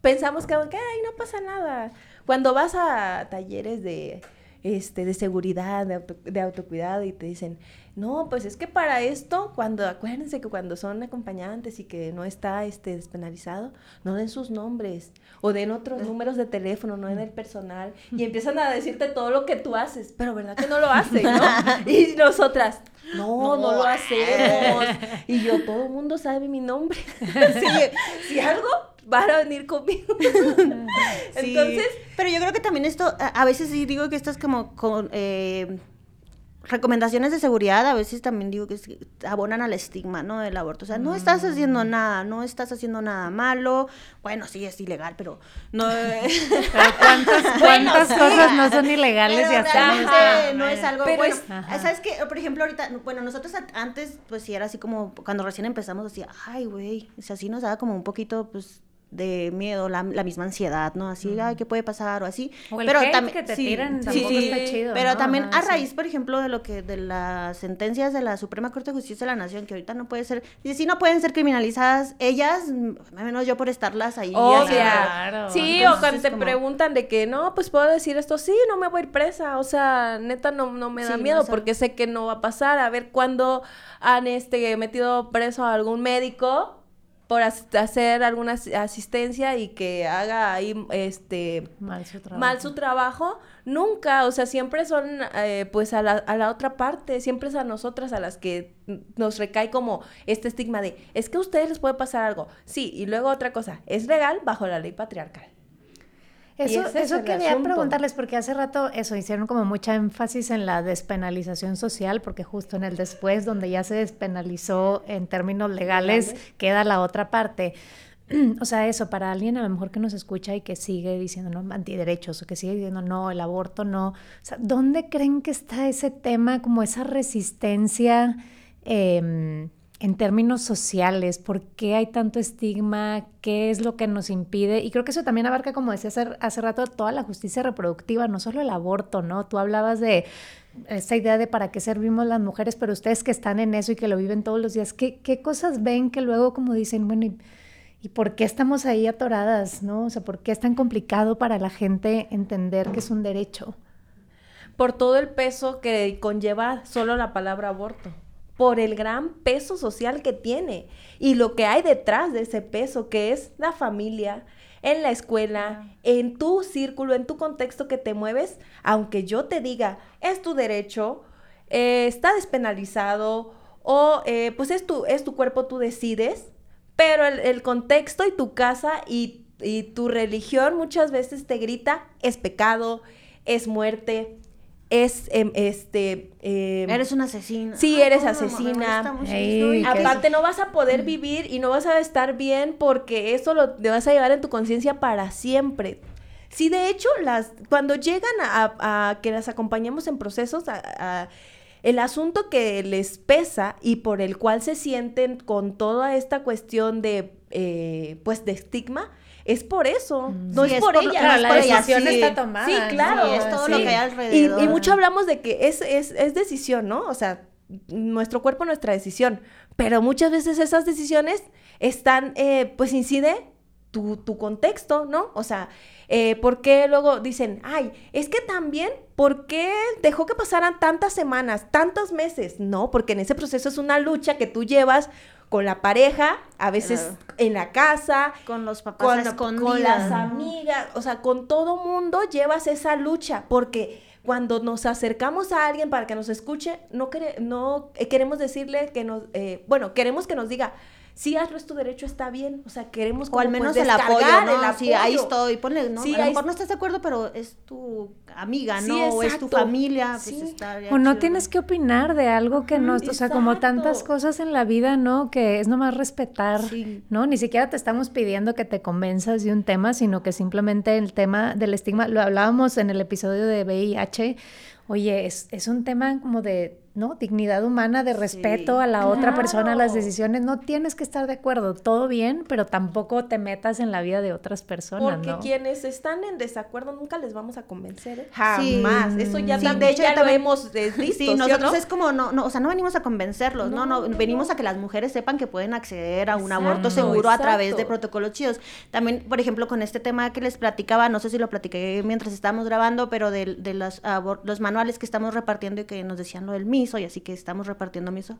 pensamos que, que, ay, no pasa nada. Cuando vas a talleres de, este, de seguridad, de, auto- de autocuidado y te dicen, no, pues es que para esto, cuando, acuérdense que cuando son acompañantes y que no está este, despenalizado, no den sus nombres o den otros números de teléfono, no den el personal y empiezan a decirte todo lo que tú haces, pero verdad que no lo hacen, ¿no? Y nosotras, no, no, lo hacemos. Y yo, todo el mundo sabe mi nombre. si, si algo, van a venir conmigo. Sí, Entonces, pero yo creo que también esto, a, a veces sí digo que esto es como con eh, recomendaciones de seguridad, a veces también digo que es- abonan al estigma, ¿no? Del aborto. O sea, no estás haciendo nada, no estás haciendo nada malo. Bueno, sí, es ilegal, pero no... Pero cuántas, Bueno, cuántas sí, cosas no son ilegales pero y hasta no es algo Pero bueno. es- Ajá. ¿Sabes qué? Por ejemplo, ahorita, bueno, nosotros antes, pues sí era así como, cuando recién empezamos, así, ay, güey, o sea, sí nos daba como un poquito, pues, de miedo, la, la misma ansiedad, ¿no? Así, ay, ¿qué puede pasar? O así. O el pero hate también que te sí, tiran sí, tampoco sí, está chido, Pero ¿no? también Ajá, a sí. raíz, por ejemplo, de lo que de las sentencias de la Suprema Corte de Justicia de la Nación, que ahorita no puede ser, dice, sí no pueden ser criminalizadas ellas, menos yo por estarlas ahí. Claro. Sí, Entonces o cuando te como- preguntan de que no, pues puedo decir esto, sí, no me voy a ir presa, o sea, neta no, no me da Sí, no miedo sé. porque sé que no va a pasar. A ver cuándo han este metido preso a algún médico por hacer alguna as- asistencia y que haga ahí este Mal su trabajo. mal su trabajo, nunca, o sea, siempre son eh, pues a la, a la otra parte, siempre es a nosotras a las que nos recae como este estigma de, es que a ustedes les puede pasar algo, sí, y luego otra cosa, es legal bajo la ley patriarcal. Eso, es eso quería asunto. preguntarles, porque hace rato eso hicieron como mucha énfasis en la despenalización social, porque justo en el después, donde ya se despenalizó en términos legales, queda la otra parte. O sea, eso, para alguien a lo mejor que nos escucha y que sigue diciendo no antiderechos o que sigue diciendo no, el aborto no. O sea, ¿dónde creen que está ese tema, como esa resistencia em, en términos sociales? ¿Por qué hay tanto estigma? ¿Qué es lo que nos impide? Y creo que eso también abarca, como decía hace, rato, toda la justicia reproductiva, no solo el aborto, ¿no? Tú hablabas de esta idea de para qué servimos las mujeres, pero ustedes que están en eso y que lo viven todos los días, ¿qué, qué cosas ven que luego como dicen, bueno, ¿y, ¿y por qué estamos ahí atoradas, no? O sea, ¿por qué es tan complicado para la gente entender que es un derecho? Por todo el peso que conlleva solo la palabra aborto, por el gran peso social que tiene y lo que hay detrás de ese peso, que es la familia, en la escuela, en tu círculo, en tu contexto que te mueves, aunque yo te diga, es tu derecho, eh, está despenalizado o eh, pues es tu, es tu cuerpo, tú decides, pero el, el contexto y tu casa y, y tu religión muchas veces te grita, es pecado, es muerte, es em, este... em, Eres una asesina. Sí, eres ¿cómo me asesina. Ey, Aparte no vas a poder vivir y no vas a estar bien porque eso lo te vas a llevar en tu conciencia para siempre. Sí, de hecho, las cuando llegan a, a que las acompañamos en procesos, a- a- el asunto que les pesa y por el cual se sienten con toda esta cuestión de, eh, pues, de estigma, es por eso. No Sí, es, por, ellas. claro, es la por decisión Sí. está tomada, Sí, ¿no? claro. Es todo lo que hay Y- alrededor. Y, mucho hablamos de que es, es, es decisión, ¿no? O sea, nuestro cuerpo, nuestra decisión. Pero muchas veces esas decisiones están, eh, pues incide tu, tu contexto, ¿no? O sea, eh, ¿por qué luego dicen, ay, es que también, ¿por qué dejó que pasaran tantas semanas, tantos meses? No, porque en ese proceso es una lucha que tú llevas con la pareja, a veces Claro. en la casa, Con los papás con, a escondidas. con las amigas, o sea, con todo mundo llevas esa lucha, porque cuando nos acercamos a alguien para que nos escuche, no, quere- no eh, queremos decirle que nos, eh, bueno, queremos que nos diga, sí, hazlo, es tu derecho, está bien, o sea, queremos O al como, menos pues, el apoyo, ¿no? el Sí, ahí apoyo. estoy, ponle, ¿no? Sí, a lo ahí mejor es- no estás de acuerdo, pero es tu amiga, Sí, ¿no? o es tu familia, pues Sí. estaría O no chido, tienes que opinar de algo que no, o sea, como tantas cosas en la vida, ¿no? Que es nomás respetar, Sí. ¿no? Ni siquiera te estamos pidiendo que te convenzas de un tema, sino que simplemente el tema del estigma, lo hablábamos en el episodio de VIH, oye, es, es un tema como de, ¿no? Dignidad humana, de respeto a la otra persona, a las decisiones, no tienes que estar de acuerdo, todo bien, pero tampoco te metas en la vida de otras personas, Porque ¿no? quienes están en desacuerdo nunca les vamos a convencer, ¿eh? Sí. Jamás. Eso ya Sí, de hecho, ya yo lo también- hemos visto, Sí, ¿sí o nosotros no? es como, no, no, o sea, no venimos a convencerlos, no, no, venimos no. a que las mujeres sepan que pueden acceder a un Exacto, aborto seguro a través de protocolos chidos. También, por ejemplo, con este tema que les platicaba, no sé si lo platiqué mientras estábamos grabando, pero de, de los, los que estamos repartiendo y que nos decían lo del miso, y así que estamos repartiendo miso,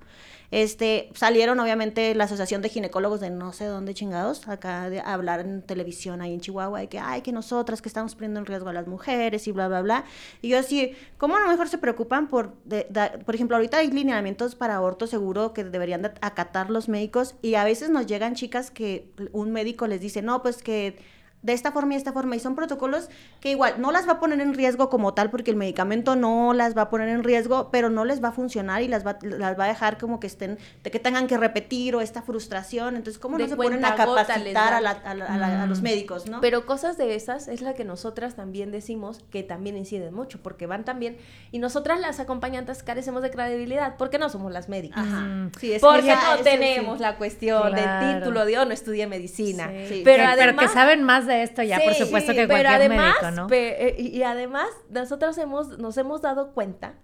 este, salieron obviamente la Asociación de Ginecólogos de no sé dónde chingados, acá de hablar en televisión ahí en Chihuahua, de que, ay, que nosotras que estamos poniendo en riesgo a las mujeres y bla, bla, bla. Y yo así, ¿cómo a lo mejor se preocupan por, de- da- por ejemplo, ahorita hay lineamientos para aborto seguro que deberían de acatar los médicos y a veces nos llegan chicas que un médico les dice, no, pues que de esta forma y esta forma. Y son protocolos que igual no las va a poner en riesgo como tal, porque el medicamento no las va a poner en riesgo, pero no les va a funcionar y las va, las va a dejar como que estén, de que tengan que repetir o esta frustración. Entonces, ¿cómo De no se ponen a capacitar a, la- a la- a la- a los médicos, no? Pero cosas de esas es la que nosotras también decimos que también inciden mucho, porque van también, y nosotras las acompañantes carecemos de credibilidad, porque no somos las médicas. Ajá. Sí, es Porque esa- no tenemos sí. la cuestión Claro. del título de, oh, no estudié medicina. Sí, Pero que- además... que saben más de esto ya, por supuesto, sí, que pero cualquier además, médico, ¿no? pe- eh, y, además, nosotros hemos, nos hemos dado cuenta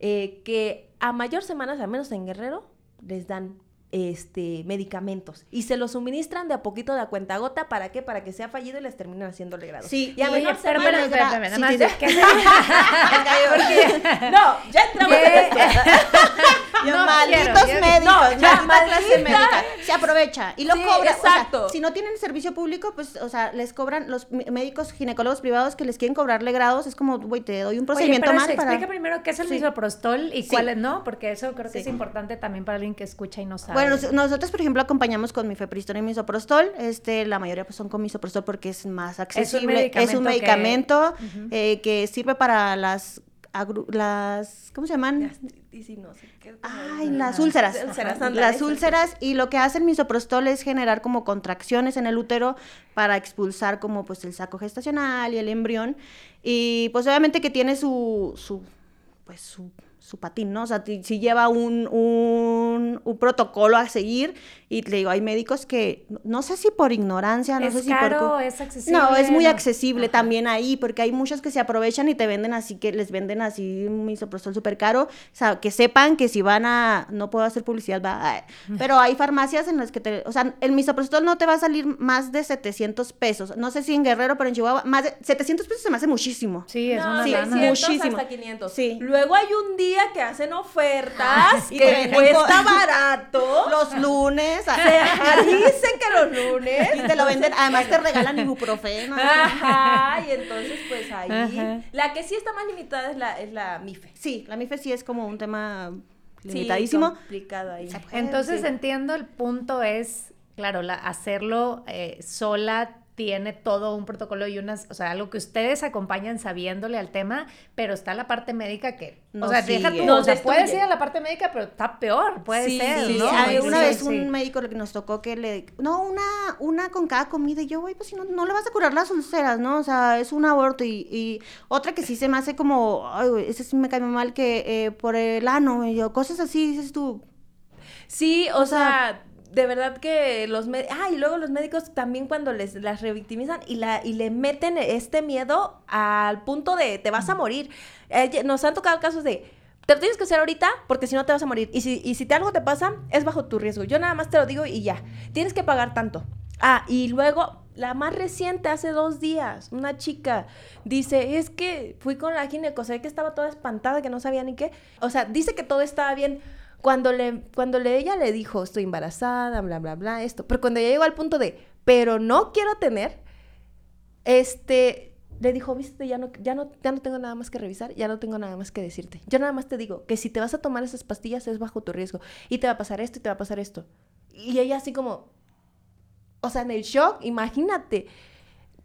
eh, que a mayor semanas, al menos en Guerrero, les dan este medicamentos. Y se los suministran de a poquito de a cuenta gota. Para qué para que sea fallido y les terminen haciéndole grado Sí, y a menor pero, semana- pero, espérame, Sí, nada sí, más, sí. ¿qué se- no ya entramos en esto Yo, No malditos quiero, médicos, No, ya, maldita clase médica. Se aprovecha y lo Sí, cobra. o sea, exacto. si no tienen servicio público, pues, o sea, les cobran los mé- médicos ginecólogos privados que les quieren cobrarle grados. Es como, güey, te doy un Oye, procedimiento pero más para. explica primero qué es el Sí. misoprostol y Sí. cuál es, ¿no? Porque eso creo que es importante también para alguien que escucha y no sabe. Bueno, nos- nosotros, por ejemplo, acompañamos con mifepristol y misoprostol. Este, la mayoría pues, son con misoprostol porque es más accesible. Es un medicamento medicamento, que- eh, que sirve para las, las, ¿cómo se llaman? Gastritis, no sé qué, como- Ay, las úlceras. Úlceras, Ajá. ándale, Las úlceras y lo que hace el misoprostol es generar como contracciones en el útero para expulsar como pues el saco gestacional y el embrión y pues obviamente que tiene su, su pues su, su patín, ¿no? O sea, si lleva un, un, un protocolo a seguir y te digo, hay médicos que no- sé si por ignorancia, no ¿Es sé si caro? por... ¿Es accesible? No, es muy accesible también ahí, porque hay muchos que se aprovechan y te venden así, que les venden así un misoprostol súper caro. O sea, que sepan que si van a, no puedo hacer publicidad, va, ay, pero hay farmacias en las que te, o sea, el misoprostol no te va a salir más de 700 pesos. No sé si en Guerrero, pero en Chihuahua, más de 700 pesos se me hace muchísimo. Sí, es no, una sí, lana. 600 Muchísimo. hasta 500. Sí. Luego hay un día que hacen ofertas Y que cuesta barato. Los lunes, Se dicen que los lunes. y te lo venden, además te regalan ibuprofeno. Ajá, y entonces pues ahí. Ajá. La que sí está más limitada es la, es la MIFE. Sí, la MIFE sí es como un tema Sí, limitadísimo. complicado ahí. Entonces Sí. entiendo el punto es, claro, la, hacerlo eh, sola tiene todo un protocolo y unas, o sea, algo que ustedes acompañan sabiéndole al tema, pero está la parte médica que, o Nos sea, deja tú, sigue. o sea, puedes ir a la parte médica, pero está peor, puede Sí, ser, sí, ¿no? sí, sí, una sí, vez sí. un médico que nos tocó que le no una una con cada comida y yo güey pues si no no le vas a curar las úlceras no o sea es un aborto y, y otra que sí se me hace como ay güey, ese sí me cae mal que eh, por el ano y yo cosas así dices tú Sí, o, O sea- sea, de verdad que los médicos, ah, y luego los médicos también cuando les las revictimizan y la y le meten este miedo al punto de te vas a morir. Eh, nos han tocado casos de te lo tienes que hacer ahorita porque si no te vas a morir. Y si, y si te algo te pasa, es bajo tu riesgo. Yo nada más te lo digo y ya. Tienes que pagar tanto. Ah, y luego, la más reciente, hace dos días, una chica dice, es que fui con la gineco, que estaba toda espantada, que no sabía ni qué. O sea, dice que todo estaba bien. Cuando, le, cuando le, ella le dijo, estoy embarazada, bla, bla, bla, esto. Pero cuando ya llegó al punto de, pero no quiero tener, este, le dijo, viste, ya no, ya, no, ya no tengo nada más que revisar, ya no tengo nada más que decirte. Yo nada más te digo que si te vas a tomar esas pastillas es bajo tu riesgo y te va a pasar esto y te va a pasar esto. Y ella así como, o sea, en el shock, imagínate.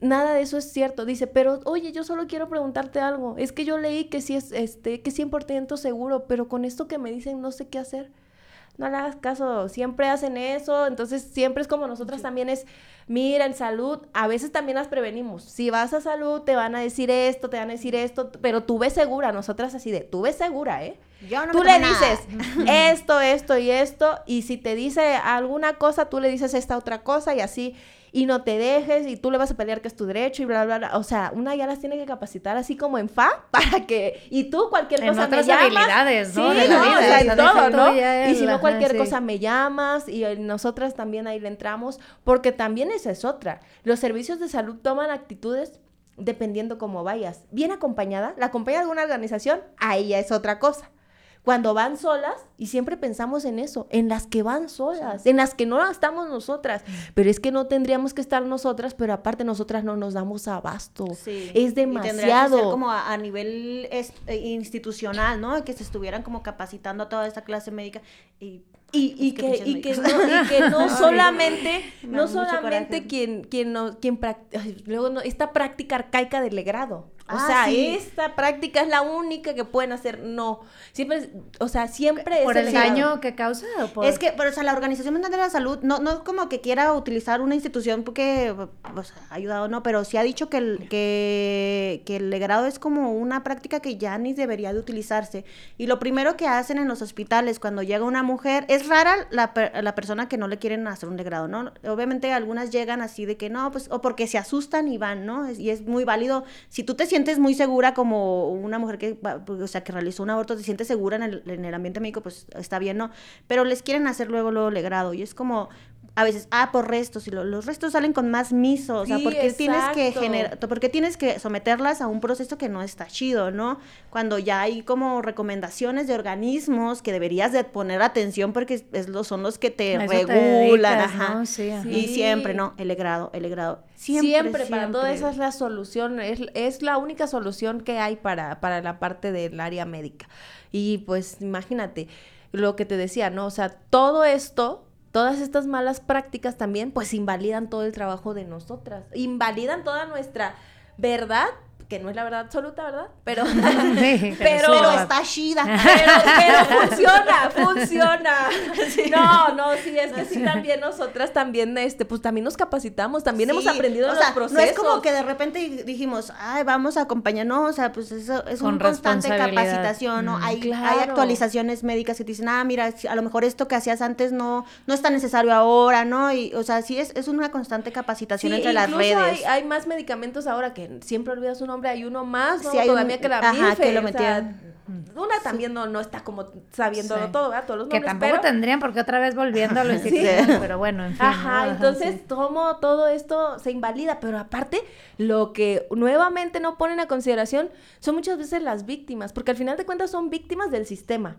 Nada de eso es cierto. Dice, pero oye, yo solo quiero preguntarte algo. Es que yo leí que sí es este, que 100% seguro, pero con esto que me dicen no sé qué hacer. No le hagas caso, siempre hacen eso, entonces siempre es como nosotras también es, mira, en salud, a veces también las prevenimos. Si vas a salud, te van a decir esto, te van a decir esto, pero tú ves segura, nosotras así de, tú ves segura, ¿eh? yo no tú le nada. dices esto, esto y esto, y si te dice alguna cosa, tú le dices esta otra cosa y así, y no te dejes, y tú le vas a pelear que es tu derecho y bla, bla, bla. O sea, una ya las tiene que capacitar así como en fa, para que, y tú cualquier En cosa otras me llamas. habilidades, ¿no? Sí, de la no, vida, o sea, o en todo, ¿no? Y si no, cualquier sí. cosa me llamas, y nosotras también ahí le entramos, porque también esa es otra. Los servicios de salud toman actitudes dependiendo cómo vayas. Bien acompañada, la acompaña de alguna organización, ahí ya es otra cosa. Cuando van solas, y siempre pensamos en eso, en las que van solas, en las que no estamos nosotras, pero es que no tendríamos que estar nosotras, pero aparte nosotras no nos damos abasto. Sí. Es Y tendría que demasiado. ser como a, a nivel es- eh, institucional, ¿no? Que se estuvieran como capacitando a toda esta clase médica y Y, y que y, no, y que no Ay, solamente, me no solamente quien, quien no, quien prac- ay, luego no, esta práctica arcaica del legrado. O Ah, sea, sí. esta práctica es la única que pueden hacer. No. Siempre, es- o sea, siempre ¿Por es el legrado. daño que causa? O por... Es que, pero, o sea, la Organización Mundial de la Salud no, no como que quiera utilizar una institución porque pues, ha ayudado, no, pero sí ha dicho que el, que, que el legrado es como una práctica que ya ni debería de utilizarse. Y lo primero que hacen en los hospitales cuando llega una mujer, es rara la, la persona que no le quieren hacer un legrado, ¿no? Obviamente algunas llegan así de que no, pues, o porque se asustan y van, ¿no? Es- y es muy válido. Si tú te sientes muy segura como una mujer que, o sea, que realizó un aborto, te sientes segura en el, en el ambiente médico, pues está bien, ¿no? Pero les quieren hacer luego, luego legrado. Y es como, a veces, ah, por restos, y lo- los restos salen con más miso, o sea, Sí, ¿por qué tienes que exacto. generar, por qué tienes que someterlas a un proceso que no está chido, ¿no? Cuando ya hay como recomendaciones de organismos que deberías de poner atención porque es, lo, son los que te eso te regulan, dedicas, ajá. ¿no? Sí, ajá. Y Sí. siempre, ¿no? El legrado, el legrado. Siempre, Siempre, para todo siempre. eso es la solución, es, es la única solución que hay para, para la parte del área médica. Y pues imagínate lo que te decía, ¿no? O sea, todo esto, todas estas malas prácticas también, pues invalidan todo el trabajo de nosotras, invalidan toda nuestra verdad, que no es la verdad absoluta, ¿verdad? Pero, Sí, pero, sí, Pero va. está chida. pero, pero funciona, funciona. No, no, sí, es que sí también nosotras también, este, pues también nos capacitamos, también hemos aprendido o los sea, procesos. No es como que de repente dijimos, ay, vamos a acompañar, no, o sea, pues eso es Con una constante capacitación, ¿no? Mm. Hay, actualizaciones médicas que te dicen, ah, mira, a lo mejor esto que hacías antes no, no es tan necesario ahora, ¿no? Y, o sea, sí es, es una constante capacitación Sí, entre las redes. Hay, hay más medicamentos ahora que siempre olvidas su nombre, hay uno más, ¿no? Sí, hay un- Todavía que la ajá, Milfe, que lo o sea, metieron. una también no, no está como sabiéndolo Sí. todo, ¿verdad? Todos los Que nombres, tampoco pero... tendrían porque otra vez volviendo a lo institucional, pero bueno, en fin. Ajá, ¿no? entonces sí. como todo esto se invalida, pero aparte lo que nuevamente no ponen a consideración son muchas veces las víctimas, porque al final de cuentas son víctimas del sistema.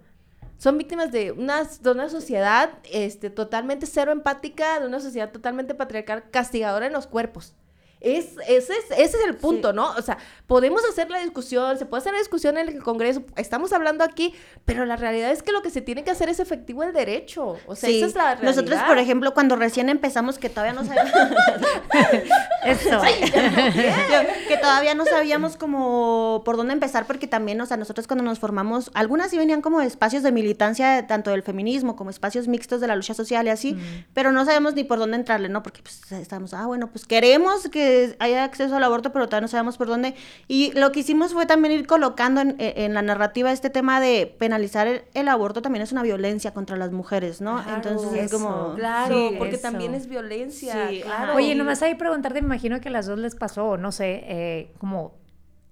Son víctimas de una, de una sociedad este, totalmente cero empática, de una sociedad totalmente patriarcal, castigadora en los cuerpos. Es, ese, es, ese es el punto, ¿no? O sea, podemos hacer la discusión, se puede hacer la discusión en el Congreso, estamos hablando aquí, pero la realidad es que lo que se tiene que hacer es efectivo el derecho. O sea, Sí, esa es la realidad. Nosotros, por ejemplo, cuando recién empezamos, que todavía no sabíamos, Eso. que todavía no sabíamos como por dónde empezar, porque también, o sea, nosotros cuando nos formamos, algunas sí venían como espacios de militancia, tanto del feminismo como espacios mixtos de la lucha social y así, pero no sabemos ni por dónde entrarle, ¿no? Porque pues estábamos, ah, bueno, pues queremos que haya acceso al aborto, pero todavía no sabemos por dónde. Y lo que hicimos fue también ir colocando en, en la narrativa este tema de penalizar el, el aborto también es una violencia contra las mujeres, ¿no? Claro, Entonces es como... Claro, Sí, porque eso. también es violencia. Sí, claro. Oye, nomás ahí preguntarte, me imagino que a las dos les pasó, no sé, eh, como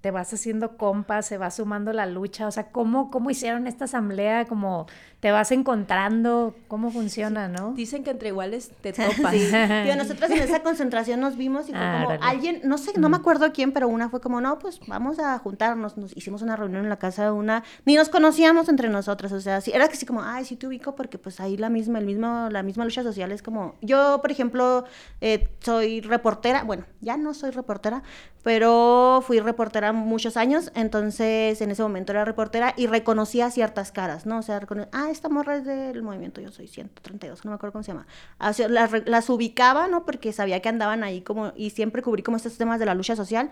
te vas haciendo compas, se va sumando la lucha, o sea, ¿cómo, cómo hicieron esta asamblea? Como te vas encontrando, ¿cómo funciona, no? Dicen que entre iguales te topas. Sí. Digo, nosotros en esa concentración nos vimos y fue como Árale. alguien, no sé, no me acuerdo quién, pero una fue como, no, pues vamos a juntarnos. Nos hicimos una reunión en la casa de una, ni nos conocíamos entre nosotras, o sea, sí, era que sí como, ay, sí te ubico porque pues ahí la misma, el mismo, la misma lucha social es como, yo, por ejemplo, eh, soy reportera, bueno, ya no soy reportera, pero fui reportera muchos años, entonces en ese momento era reportera y reconocía ciertas caras, ¿no? O sea, recono- ah, esta morra es del movimiento, yo soy 132, no me acuerdo cómo se llama. Ah, las, las ubicaba, ¿no? Porque sabía que andaban ahí como, y siempre cubrí como estos temas de la lucha social.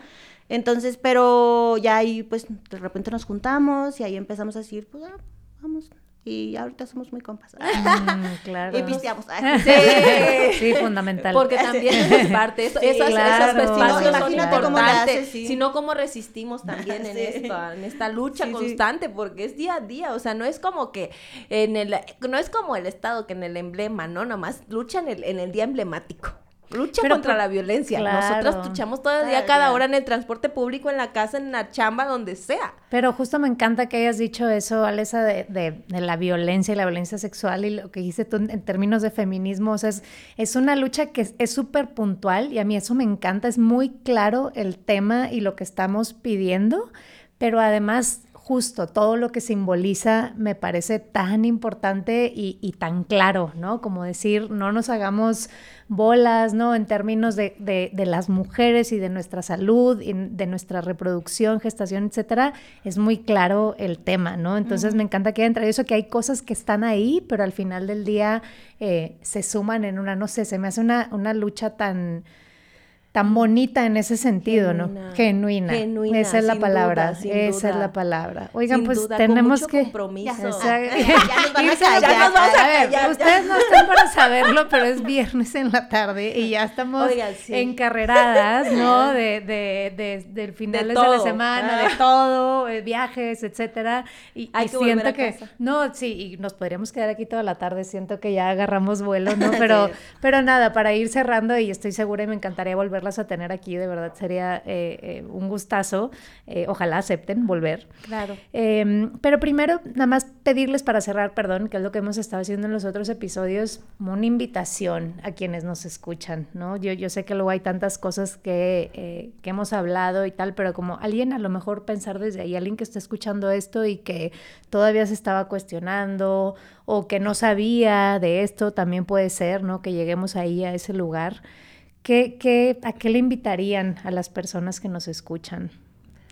Entonces, pero ya ahí, pues, de repente nos juntamos y ahí empezamos a decir, pues, ah, vamos. Y ahorita somos muy compas. Mm, claro. y pisteamos. Sí, fundamental. Porque también es parte, eso- Sí, esas, esas claro. No, son imagínate cómo haces, sí. sino cómo resistimos también en, Sí. esta, en esta lucha Sí, sí. constante, porque es día a día, o sea, no es como que en el, no es como el Estado que en el emblema, ¿no? Nomás lucha en el, en el día emblemático. Lucha Pero contra por- la violencia. claro. Nosotros luchamos todo el Cada día, cada día. hora en el transporte público, en la casa, en la chamba, donde sea. Pero justo me encanta que hayas dicho eso, Alesa, de, de- de la violencia y la violencia sexual y lo que dijiste tú en, términos de feminismo. O sea, es, es una lucha que es- es súper puntual y a mí eso me encanta. Es muy claro el tema y lo que estamos pidiendo, pero además justo todo lo que simboliza me parece tan importante y, y, tan claro, ¿no? Como decir, no nos hagamos bolas, ¿no? En términos de, de, de las mujeres y de nuestra salud, y de nuestra reproducción, gestación, etcétera, es muy claro el tema, ¿no? Entonces me encanta que haya entre eso que hay cosas que están ahí, pero al final del día eh, se suman en una, no sé, se me hace una, una lucha tan tan bonita en ese sentido, Genuina. ¿no? Genuina. Genuina, Esa es la palabra. duda, esa es la palabra. Oigan, Sin pues duda, con tenemos mucho que compromiso. O sea, Ya nos van a irse callar. Ya nos vamos a a ver, ya. ustedes no están para saberlo, pero es viernes en la tarde y ya estamos Oigan, sí. encarreradas, ¿no? De, de, de, del finales de, la semana, de todo, eh, viajes, etcétera. Y, Hay y que volver siento a que, casa. no, sí, y nos podríamos quedar aquí toda la tarde. Siento que ya agarramos vuelo, ¿no? Pero, pero nada, para ir cerrando, y estoy segura y me encantaría volverlas a tener aquí, de verdad sería eh, eh, un gustazo. Eh, ojalá acepten volver. Claro. Eh, pero primero, nada más pedirles para cerrar, perdón, que es lo que hemos estado haciendo en los otros episodios, como una invitación a quienes nos escuchan, ¿no? Yo, yo sé que luego hay tantas cosas que, que hemos hablado y tal, pero como alguien a lo mejor pensar desde ahí, alguien que está escuchando esto y que todavía se estaba cuestionando o que no sabía de esto, también puede ser, ¿no? Que lleguemos ahí a ese lugar. ¿Qué, qué, ¿A qué le invitarían a las personas que nos escuchan?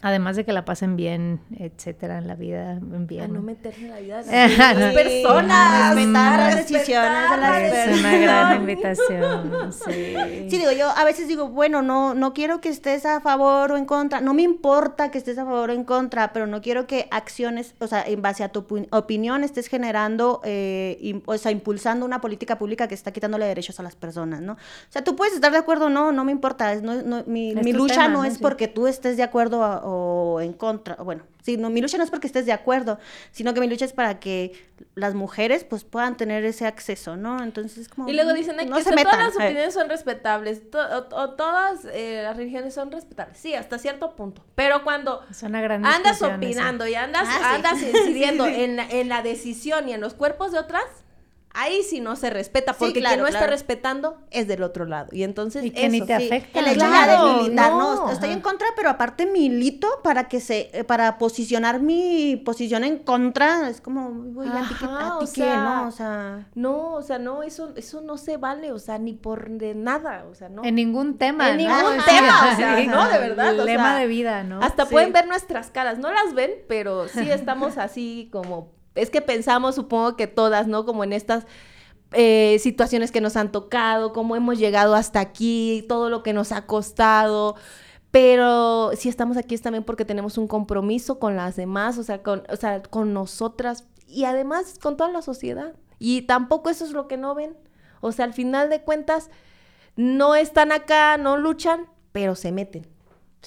Además de que la pasen bien, etcétera, en la vida, bien. A no meterse en la vida de las no. personas. Respetar las decisiones de las respetar Es una gran invitación, sí. Sí, digo, yo a veces digo, bueno, no, no quiero que estés a favor o en contra, no me importa que estés a favor o en contra, pero no quiero que acciones, o sea, en base a tu opi- opinión estés generando, eh, o sea, impulsando una política pública que está quitándole derechos a las personas, ¿no? O sea, tú puedes estar de acuerdo o no, no me importa, es, no, no- mi, lucha tema, no ¿no? es Sí. porque tú estés de acuerdo a- o en contra, bueno, sí, no, mi lucha no es porque estés de acuerdo, sino que mi lucha es para que las mujeres pues puedan tener ese acceso, ¿no? Entonces es como... Y luego dicen ay, no que se metan. todas las opiniones son respetables, to- o, o todas eh, las religiones son respetables, sí, hasta cierto punto. Pero cuando andas esa. opinando y andas, Ah, sí. andas incidiendo En, la, en la decisión y en los cuerpos de otras, ahí sí no se respeta, Sí, porque claro, quien no está respetando es del otro lado. Y entonces Y que ni eso te sí. afecta. El hecho Claro, de militar, no, no, estoy en contra, pero aparte milito para que se, eh, para posicionar mi posición en contra, es como, güey, ¿a ti qué, a ti no? O sea, No, o sea, no, eso, eso no se vale, o sea, ni por de nada, o sea, no. En ningún tema, En ¿no? ningún Sí, tema, o sea, sí, no, de verdad, El o lema sea, de vida, ¿no? Hasta Sí. pueden ver nuestras caras, no las ven, pero sí estamos así como, es que pensamos, supongo que todas, ¿no? Como en estas eh, situaciones que nos han tocado, cómo hemos llegado hasta aquí, todo lo que nos ha costado. Pero si estamos aquí es también porque tenemos un compromiso con las demás, o sea, con, o sea, con nosotras y además con toda la sociedad. Y tampoco eso es lo que no ven. O sea, al final de cuentas, no están acá, no luchan, pero se meten.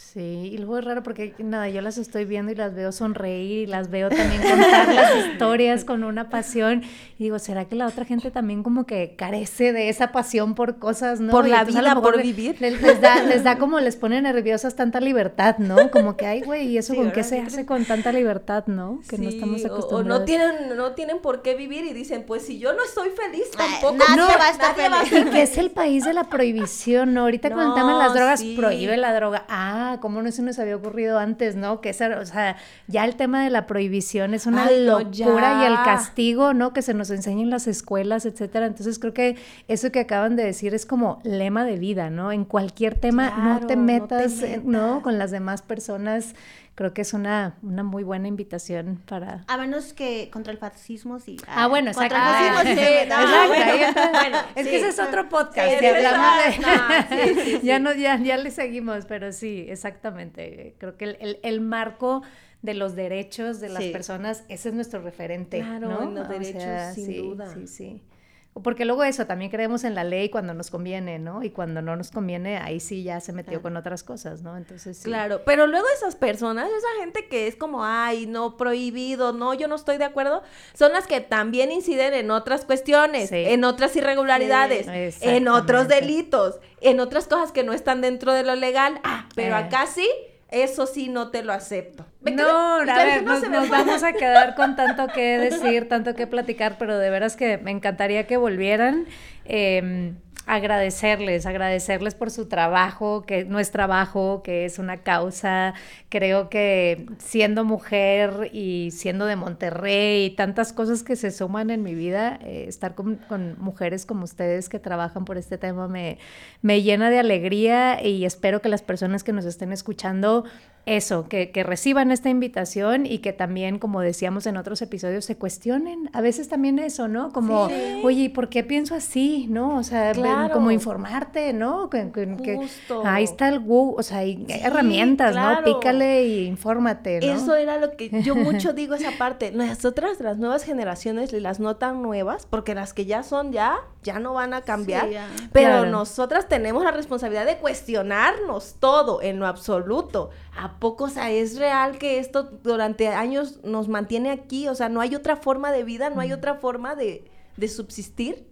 Sí, y luego es raro porque nada, yo las estoy viendo y las veo sonreír y las veo también contar las historias con una pasión y digo, ¿será que la otra gente también como que carece de esa pasión por cosas, no? Por Y la vida, por le- vivir. Les, les da, les da como les pone nerviosas tanta libertad, ¿no? Como que, ay, güey, ¿y eso Sí, con qué se hace con tanta libertad, no? Que no estamos acostumbrados. O, no tienen, no tienen por qué vivir y dicen, pues si yo no estoy feliz Ay, tampoco. nadie no, va a estar nadie va a feliz. Y que es el país de la prohibición, ¿no? Ahorita con el tema de las No, drogas, sí. prohíbe la droga. Ah, ¿cómo no se nos había ocurrido antes, no? Que esa, o sea, ya el tema de la prohibición es una Ay, no, locura y el castigo, ¿no? Que se nos enseña en las escuelas, etcétera. Entonces creo que eso que acaban de decir es como lema de vida, ¿no? En cualquier tema no te no te metas, ¿no? metas. Con las demás personas. Creo que es una, una muy buena invitación para... a menos que contra el fascismo, sí. Ah, bueno, exacto. Contra el Ah, fascismo, sí, sí, no, Exacto, bueno, es sí. que ese es otro podcast. Sí, ya hablamos de- sí, no, ya, ya le seguimos, pero sí, exactamente. Creo que el, el- el marco de los derechos de las personas, ese es nuestro referente. Claro, los O derechos, sea, sin duda. Sí, sí. Porque luego eso, también creemos en la ley cuando nos conviene, ¿no? Y cuando no nos conviene, ahí sí ya se metió Claro. con otras cosas, ¿no? Entonces sí. Claro, pero luego esas personas, esa gente que es como, ay, no, prohibido, no, yo no estoy de acuerdo, son las que también inciden en otras cuestiones, Sí. en otras irregularidades, Sí, en otros delitos, en otras cosas que no están dentro de lo legal. Ah, pero Eh. acá sí, eso sí no te lo acepto. ¿Me No, a ver, no nos, vamos a quedar con tanto que decir, tanto que platicar, pero de veras que me encantaría que volvieran. Eh, agradecerles, agradecerles por su trabajo, que no es trabajo, que es una causa. Creo que siendo mujer y siendo de Monterrey y tantas cosas que se suman en mi vida, eh, estar con, con, mujeres como ustedes que trabajan por este tema me, me llena de alegría y espero que las personas que nos estén escuchando eso, que, que, reciban esta invitación y que también, como decíamos en otros episodios, se cuestionen. A veces también eso, ¿no? Como, sí. oye, ¿por qué pienso así? ¿No? O sea, claro. como informarte, ¿no? Que, que, ahí está el Google, o sea, hay sí, herramientas, claro. ¿no? Pícale y infórmate, ¿no? Eso era lo que yo mucho digo esa parte. Nosotras, las nuevas generaciones, las no tan nuevas, porque las que ya son ya, ya no van a cambiar. Sí, pero nosotras tenemos la responsabilidad de cuestionarnos todo en lo absoluto. ¿A poco, o sea, es real que esto durante años nos mantiene aquí? O sea, no hay otra forma de vida, no hay otra forma de, de subsistir.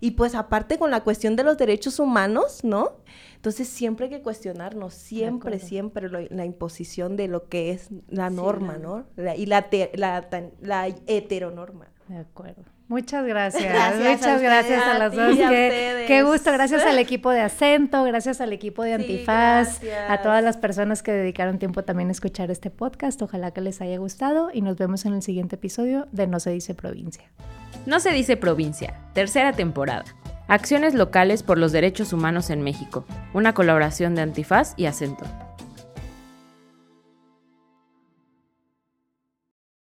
Y pues aparte con la cuestión de los derechos humanos, ¿no? Entonces siempre hay que cuestionarnos, siempre, siempre lo, la imposición de lo que es la norma, sí, ¿no? La, y la, te, la, la, heteronorma. De acuerdo. Muchas gracias. gracias Muchas a gracias a, a las dos. Qué, qué, gusto. Gracias al equipo de Acento, gracias al equipo de Antifaz, sí, a todas las personas que dedicaron tiempo también a escuchar este podcast. Ojalá que les haya gustado y nos vemos en el siguiente episodio de No se dice provincia. No se dice provincia, tercera temporada. Acciones locales por los derechos humanos en México. Una colaboración de Antifaz y Acento.